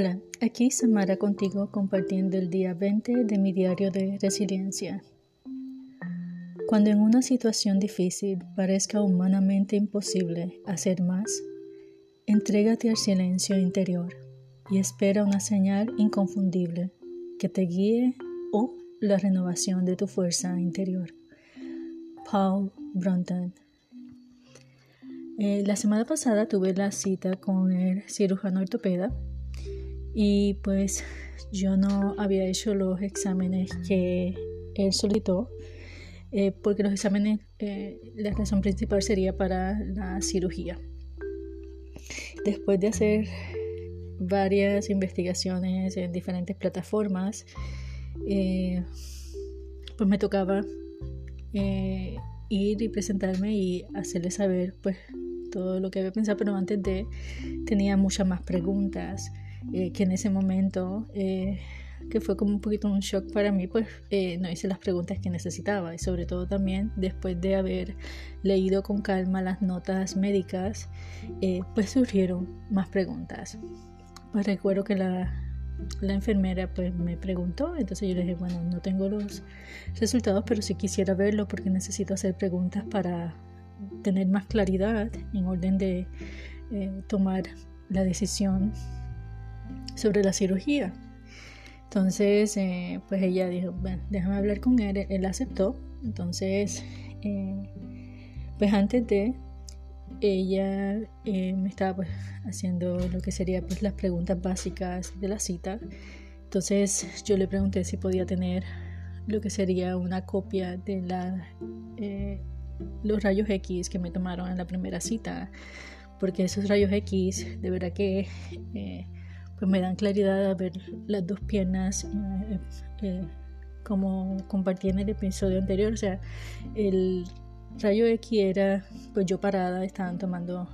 Hola, aquí Samara contigo compartiendo el día 20 de mi diario de resiliencia. Cuando en una situación difícil parezca humanamente imposible hacer más, entrégate al silencio interior y espera una señal inconfundible que te guíe o la renovación de tu fuerza interior. Paul Brunton eh, la semana pasada tuve la cita con el cirujano ortopeda y pues yo no había hecho los exámenes que él solicitó eh, porque los exámenes, eh, la razón principal sería para la cirugía. Después de hacer varias investigaciones en diferentes plataformas, eh, pues me tocaba ir y presentarme y hacerle saber pues todo lo que había pensado, pero antes de tenía muchas más preguntas. Eh, que en ese momento, eh, que fue como un poquito un shock para mí, pues eh, no hice las preguntas que necesitaba y sobre todo también después de haber leído con calma las notas médicas, pues surgieron más preguntas. Pues recuerdo que la, la enfermera pues me preguntó, entonces yo le dije, bueno, no tengo los resultados, pero sí quisiera verlo porque necesito hacer preguntas para tener más claridad en orden de tomar la decisión sobre la cirugía. Entonces, eh, pues ella dijo, bueno, déjame hablar con él, él aceptó. Entonces, eh, pues antes de, ella eh, me estaba pues, haciendo lo que sería pues las preguntas básicas de la cita. Entonces yo le pregunté si podía tener lo que sería una copia de la, los rayos X que me tomaron en la primera cita, porque esos rayos X de verdad que pues me dan claridad a ver las dos piernas eh, eh, como compartí en el episodio anterior. O sea, el rayo X era pues yo parada, estaban tomando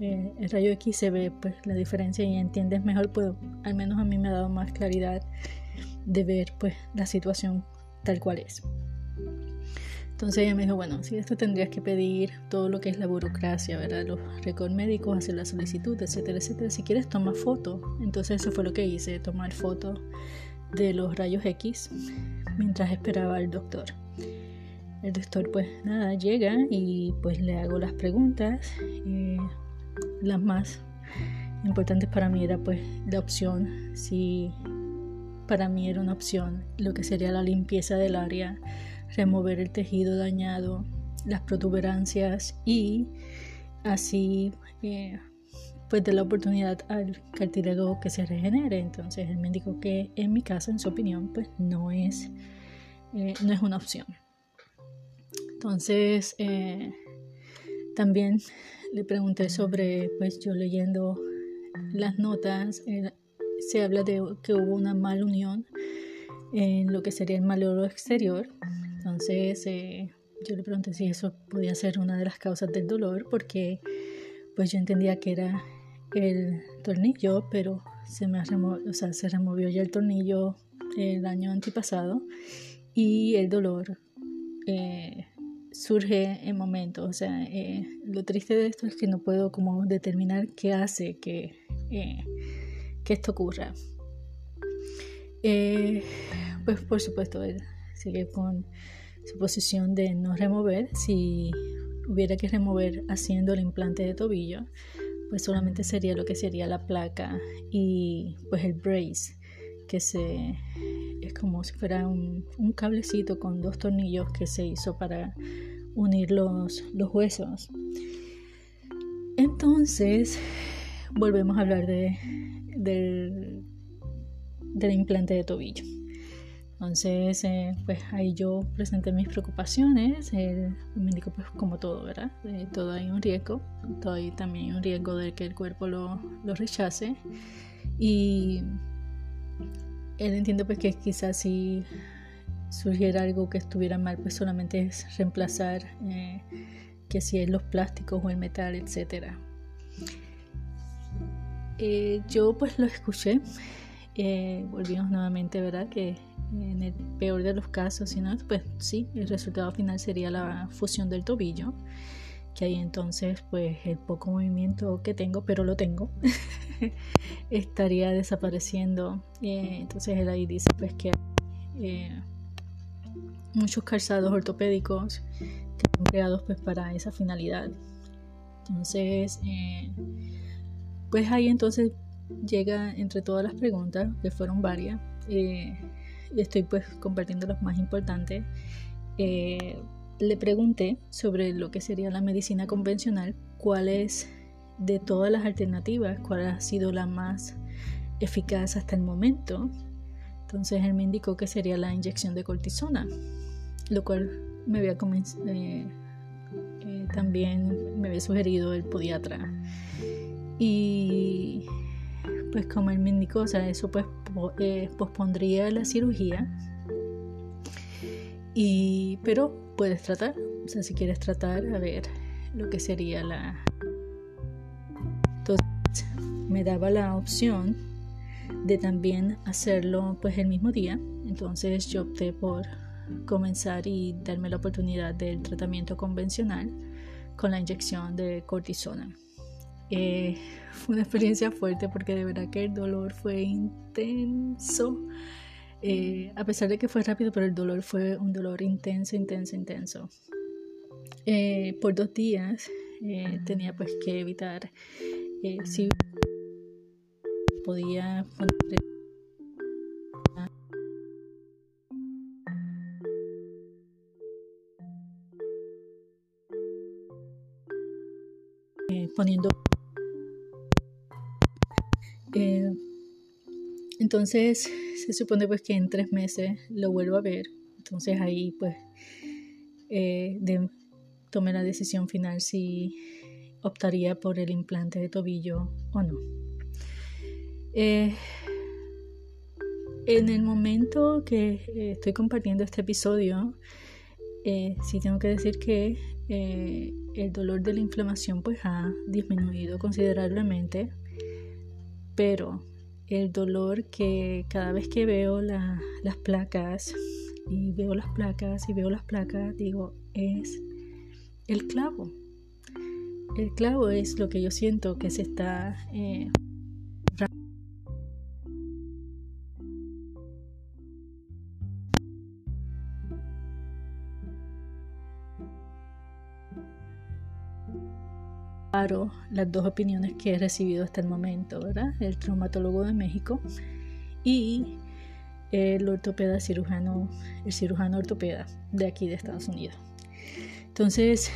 eh, el rayo X se ve pues la diferencia y entiendes mejor, pues al menos a mí me ha dado más claridad de ver pues la situación tal cual es. Entonces ella me dijo, bueno, si esto tendrías que pedir todo lo que es la burocracia, ¿verdad? Los récords médicos, hacer la solicitud, etcétera, etcétera. Si quieres, toma foto. Entonces eso fue lo que hice, tomar foto de los rayos X mientras esperaba al doctor. El doctor pues nada, llega y pues le hago las preguntas. Eh, las más importantes para mí era pues la opción, si para mí era una opción, lo que sería la limpieza del área remover el tejido dañado, las protuberancias y así eh, pues de la oportunidad al cartílago que se regenere. Entonces el médico que en mi caso, en su opinión, pues no es, eh, no es una opción. Entonces eh, también le pregunté sobre, pues yo leyendo las notas, se habla de que hubo una mala unión en lo que sería el maloro exterior entonces eh, yo le pregunté si eso podía ser una de las causas del dolor porque pues yo entendía que era el tornillo, pero se me o sea, se removió ya el tornillo el año antipasado y el dolor eh, surge en momentos. O sea, eh, lo triste de esto es que no puedo como determinar qué hace que, que esto ocurra. pues por supuesto, él sigue con su posición de no remover. Si hubiera que remover haciendo el implante de tobillo, pues solamente sería lo que sería la placa y pues el brace, que se es como si fuera un, cablecito con dos tornillos que se hizo para unir los, los huesos. Entonces, volvemos a hablar de, del, del implante de tobillo. Entonces, eh, pues ahí yo presenté mis preocupaciones. El médico, pues como todo, ¿verdad? Eh, todo hay un riesgo, todo hay también un riesgo de que el cuerpo lo, lo rechace. Y él entiende pues que quizás si surgiera algo que estuviera mal, pues solamente es reemplazar eh, que si es los plásticos o el metal, etc. yo pues lo escuché. Volvimos nuevamente, ¿verdad? Que en el peor de los casos, si no, pues sí, el resultado final sería la fusión del tobillo. que ahí entonces pues el poco movimiento que tengo, pero lo tengo, estaría desapareciendo. Eh, entonces él ahí dice pues que hay muchos calzados ortopédicos que son creados pues para esa finalidad. Entonces, pues ahí entonces llega entre todas las preguntas, que fueron varias, eh, y estoy pues compartiendo las más importantes, eh, le pregunté sobre lo que sería la medicina convencional, cuál es de todas las alternativas, cuál ha sido la más eficaz hasta el momento. Entonces él me indicó que sería la inyección de cortisona, lo cual me había eh, también me había sugerido el podiatra. Pues como él me indicó, o sea, eso pues eh, pospondría la cirugía. Y, pero puedes tratar, o sea, si quieres tratar, a ver lo que sería la... Entonces me daba la opción de también hacerlo pues el mismo día. Entonces yo opté por comenzar y darme la oportunidad del tratamiento convencional con la inyección de cortisona. Eh, fue una experiencia fuerte porque de verdad que el dolor fue intenso. Eh, a pesar de que fue rápido, pero el dolor fue un dolor intenso, intenso, intenso. Eh, por dos días tenía pues que evitar si podía poniendo eh, entonces se supone pues que en tres meses lo vuelvo a ver. Entonces ahí pues eh, tomé la decisión final si optaría por el implante de tobillo o no. Eh, en el momento que estoy compartiendo este episodio, sí tengo que decir que el dolor de la inflamación pues ha disminuido considerablemente pero el dolor que cada vez que veo las placas y veo las placas y veo las placas, digo, es el clavo. El clavo es lo que yo siento que se está eh, las dos opiniones que he recibido hasta el momento, ¿verdad? El traumatólogo de México y el ortopeda cirujano, el cirujano ortopeda de aquí de Estados Unidos. Entonces,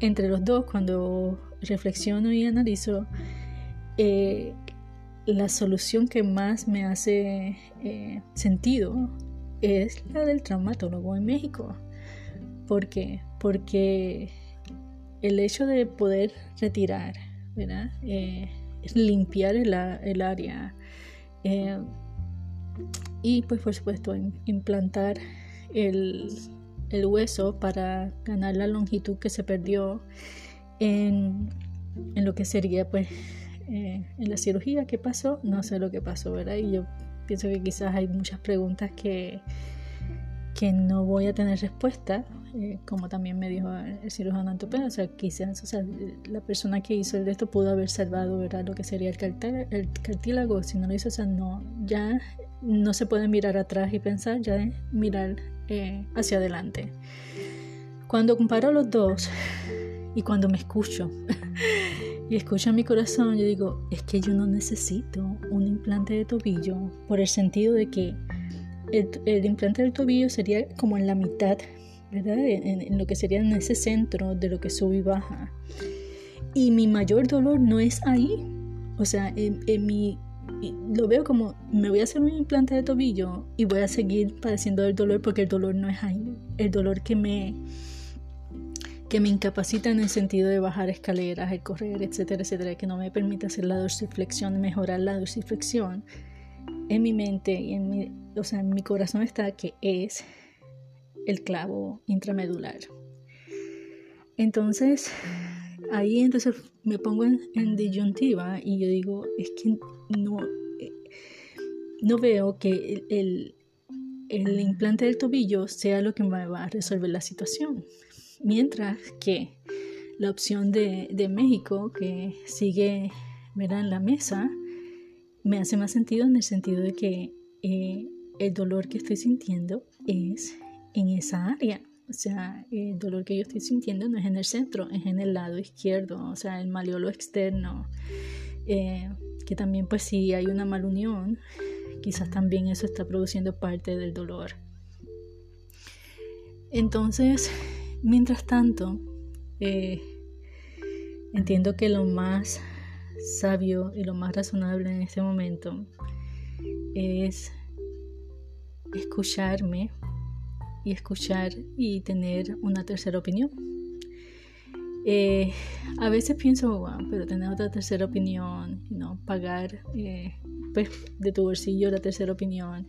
entre los dos, cuando reflexiono y analizo, eh, la solución que más me hace eh, sentido es la del traumatólogo en México. ¿Por qué? Porque el hecho de poder retirar, ¿verdad? Eh, limpiar el, área eh, y pues por supuesto implantar el, hueso para ganar la longitud que se perdió en, lo que sería pues eh, en la cirugía. ¿qué pasó no sé lo que pasó verdad y yo pienso que quizás hay muchas preguntas que que no voy a tener respuesta eh, como también me dijo el cirujano ortopeda, o sea, quizás o sea, la persona que hizo esto pudo haber salvado ¿verdad? lo que sería el, el cartílago, si no lo hizo, o sea, no, ya no se puede mirar atrás y pensar, ya es mirar eh, hacia adelante. Cuando comparo los dos y cuando me escucho y escucho mi corazón, yo digo, es que yo no necesito un implante de tobillo por el sentido de que el, el implante del tobillo sería como en la mitad ¿verdad? En, lo que sería en ese centro de lo que sube y baja. Y mi mayor dolor no es ahí. O sea, en, mi, lo veo como me voy a hacer un implante de tobillo y voy a seguir padeciendo del dolor porque el dolor no es ahí. El dolor que me que me incapacita en el sentido de bajar escaleras, el correr, etcétera, etcétera, que no me permite hacer la dorsiflexión, mejorar la dorsiflexión, en mi mente y en mi, o sea, en mi corazón está que es el clavo intramedular. Entonces, ahí entonces me pongo en, disyuntiva y yo digo, es que no, eh, no veo que el, el, implante del tobillo sea lo que me va a resolver la situación. Mientras que la opción de, de México que sigue en la mesa, me hace más sentido en el sentido de que eh, el dolor que estoy sintiendo es en esa área. O sea, el dolor que yo estoy sintiendo no es en el centro, es en el lado izquierdo, o sea, el maleolo externo. Eh, que también pues si hay una malunión, quizás también eso está produciendo parte del dolor. Entonces, mientras tanto, eh, entiendo que lo más sabio y lo más razonable en este momento es escucharme y escuchar y tener una tercera opinión. Eh, a veces pienso, pero tener otra tercera opinión, ¿no? pagar eh, pues, de tu bolsillo la tercera opinión,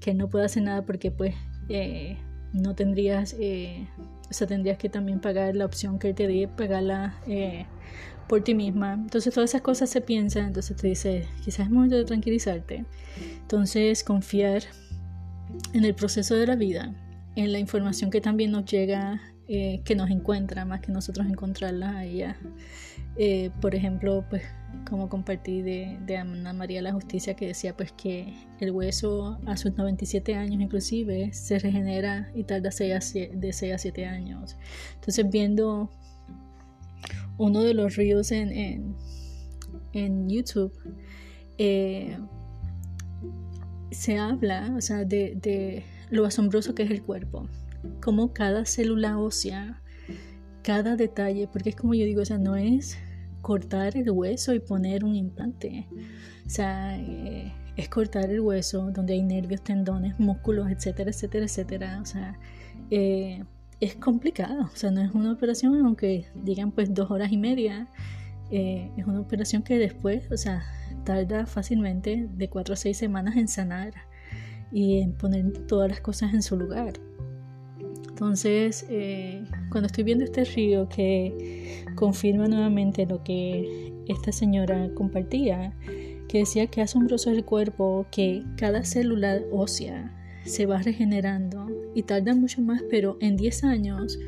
que no puedo hacer nada porque pues eh, no tendrías, o sea, tendrías que también pagar la opción que te dé, pagarla por ti misma. Entonces todas esas cosas se piensan, entonces te dice, quizás es momento de tranquilizarte. Entonces confiar en el proceso de la vida, en la información que también nos llega, eh, que nos encuentra, más que nosotros encontrarla a ella. Eh, por ejemplo, pues como compartí de, de, Ana María la Justicia que decía pues que el hueso a sus 97 años inclusive se regenera y tarda de 6 a 7 años. Entonces viendo uno de los ríos en, en, YouTube, eh, se habla o sea, de, lo asombroso que es el cuerpo, como cada célula ósea, cada detalle, porque es como yo digo, o sea, no es cortar el hueso y poner un implante, o sea, eh, es cortar el hueso donde hay nervios, tendones, músculos, etcétera, etcétera, etcétera, o sea, eh, es complicado, o sea, no es una operación, aunque digan pues dos horas y media, eh, es una operación que después, o sea, tarda fácilmente de cuatro a seis semanas en sanar y en poner todas las cosas en su lugar. Entonces, eh, cuando estoy viendo este río que confirma nuevamente lo que esta señora compartía, que decía que asombroso el cuerpo, que cada célula ósea se va regenerando y tarda mucho más, pero en 10 años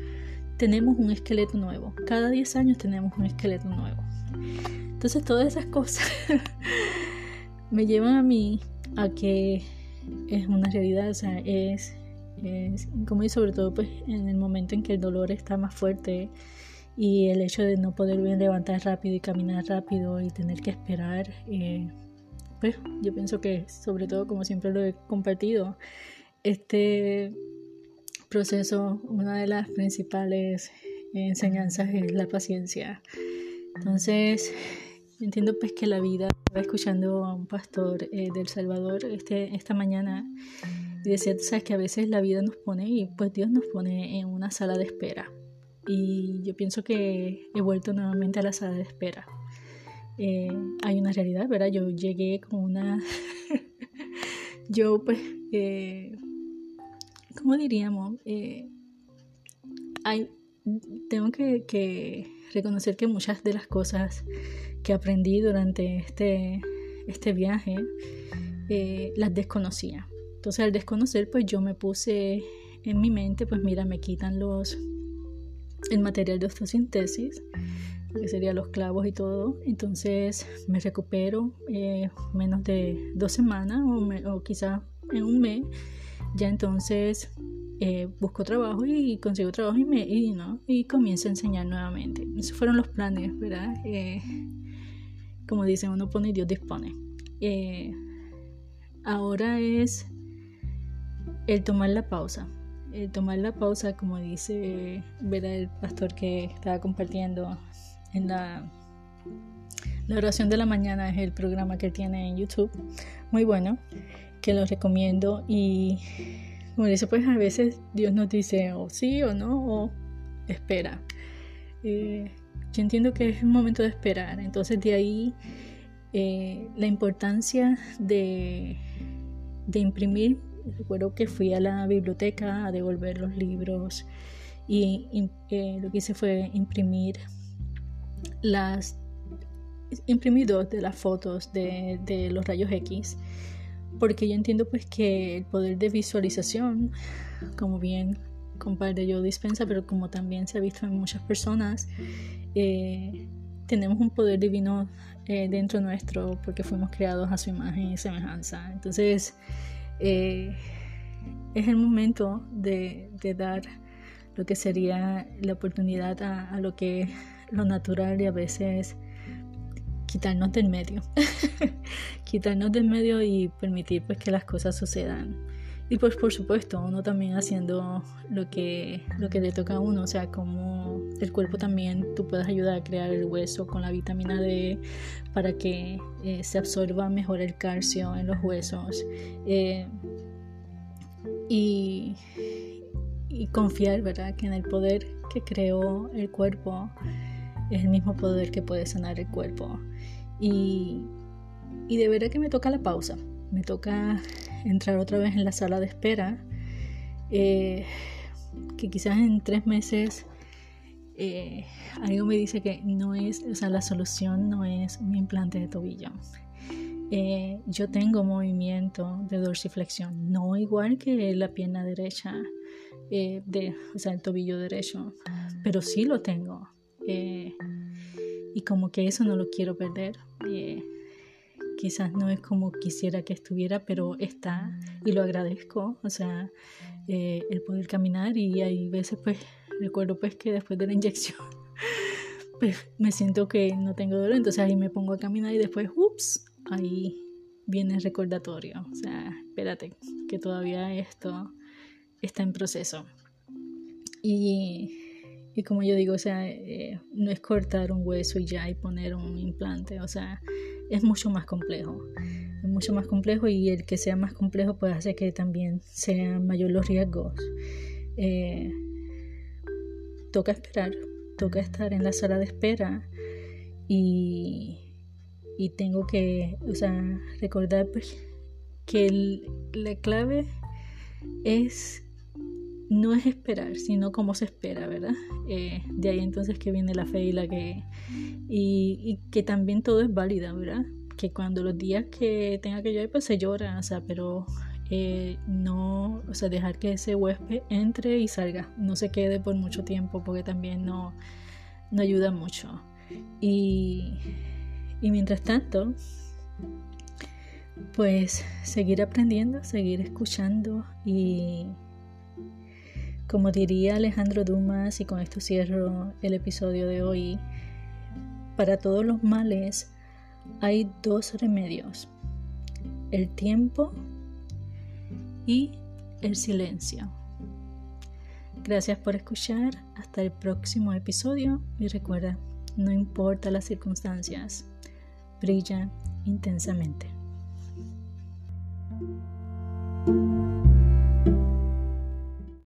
tenemos un esqueleto nuevo. Cada 10 años tenemos un esqueleto nuevo. Entonces todas esas cosas me llevan a mí a que es una realidad, o sea, es, es como y sobre todo pues en el momento en que el dolor está más fuerte y el hecho de no poder levantar rápido y caminar rápido y tener que esperar, eh, pues yo pienso que sobre todo como siempre lo he compartido, este proceso, una de las principales enseñanzas es la paciencia. Entonces, entiendo pues que la vida, estaba escuchando a un pastor eh, del Salvador este, esta mañana y decía, sabes que a veces la vida nos pone y pues Dios nos pone en una sala de espera. Y yo pienso que he vuelto nuevamente a la sala de espera. Eh, hay una realidad, ¿verdad? Yo llegué con una... yo pues... Eh, ¿cómo diríamos? Eh, hay, tengo que, reconocer que muchas de las cosas que aprendí durante este, este viaje eh, las desconocía. Entonces al desconocer, pues yo me puse en mi mente, pues mira, me quitan los el material de osteosíntesis, que serían los clavos y todo. Entonces me recupero eh, menos de dos semanas o, o quizás en un mes ya entonces eh, busco trabajo y consigo trabajo y, me, ¿no? y comienzo a enseñar nuevamente. Esos fueron los planes, ¿verdad? Eh, como dicen, uno pone y Dios dispone. Ahora es el tomar la pausa. El tomar la pausa, como dice ¿verdad? el pastor que estaba compartiendo en la, la oración de la mañana, es el programa que tiene en YouTube. Muy bueno que los recomiendo y como dice, pues a veces Dios nos dice o sí o no o espera. Eh, yo entiendo que es un momento de esperar, entonces de ahí eh, la importancia de, de imprimir. Recuerdo que fui a la biblioteca a devolver los libros y eh, lo que hice fue imprimir las imprimí dos de las fotos de, de los rayos X porque yo entiendo pues que el poder de visualización, como bien compadre yo dispensa, pero como también se ha visto en muchas personas, eh, tenemos un poder divino eh, dentro nuestro porque fuimos creados a su imagen y semejanza. Entonces, es el momento de, dar lo que sería la oportunidad a, a lo que lo natural y a veces quitarnos del medio, quitarnos del medio y permitir pues que las cosas sucedan. Y pues por supuesto, uno también haciendo lo que, lo que le toca a uno, o sea, como el cuerpo también, tú puedes ayudar a crear el hueso con la vitamina D para que eh, se absorba mejor el calcio en los huesos. Eh, y, y confiar, ¿verdad? Que en el poder que creó el cuerpo es el mismo poder que puede sanar el cuerpo. Y, y de verdad que me toca la pausa, me toca entrar otra vez en la sala de espera, eh, que quizás en tres meses eh, algo me dice que no es, o sea, la solución no es un implante de tobillo. Eh, yo tengo movimiento de dorsiflexión, no igual que la pierna derecha, de, o sea, el tobillo derecho, pero sí lo tengo. Eh, y como que eso no lo quiero perder. Eh, quizás no es como quisiera que estuviera, pero está y lo agradezco. O sea, eh, el poder caminar y hay veces pues recuerdo pues que después de la inyección pues me siento que no tengo dolor, entonces ahí me pongo a caminar y después, ups, ahí viene el recordatorio. O sea, espérate, que todavía esto está en proceso. Y y como yo digo, o sea, eh, no es cortar un hueso y ya y poner un implante, o sea, es mucho más complejo. Es mucho más complejo y el que sea más complejo puede hacer que también sean mayores los riesgos. Eh, toca esperar, toca estar en la sala de espera y, y tengo que, o sea, recordar pues, que la clave es no es esperar, sino cómo se espera, ¿verdad? Eh, de ahí entonces que viene la fe y la que... Y, que también todo es válida, ¿verdad? Que cuando los días que tenga que llorar, pues se llora, o sea, pero eh, no, o sea, dejar que ese huésped entre y salga, no se quede por mucho tiempo, porque también no, no ayuda mucho. Y, y mientras tanto, pues seguir aprendiendo, seguir escuchando y como diría Alejandro Dumas, y con esto cierro el episodio de hoy, para todos los males hay dos remedios, el tiempo y el silencio. Gracias por escuchar, hasta el próximo episodio y recuerda, no importa las circunstancias, brilla intensamente.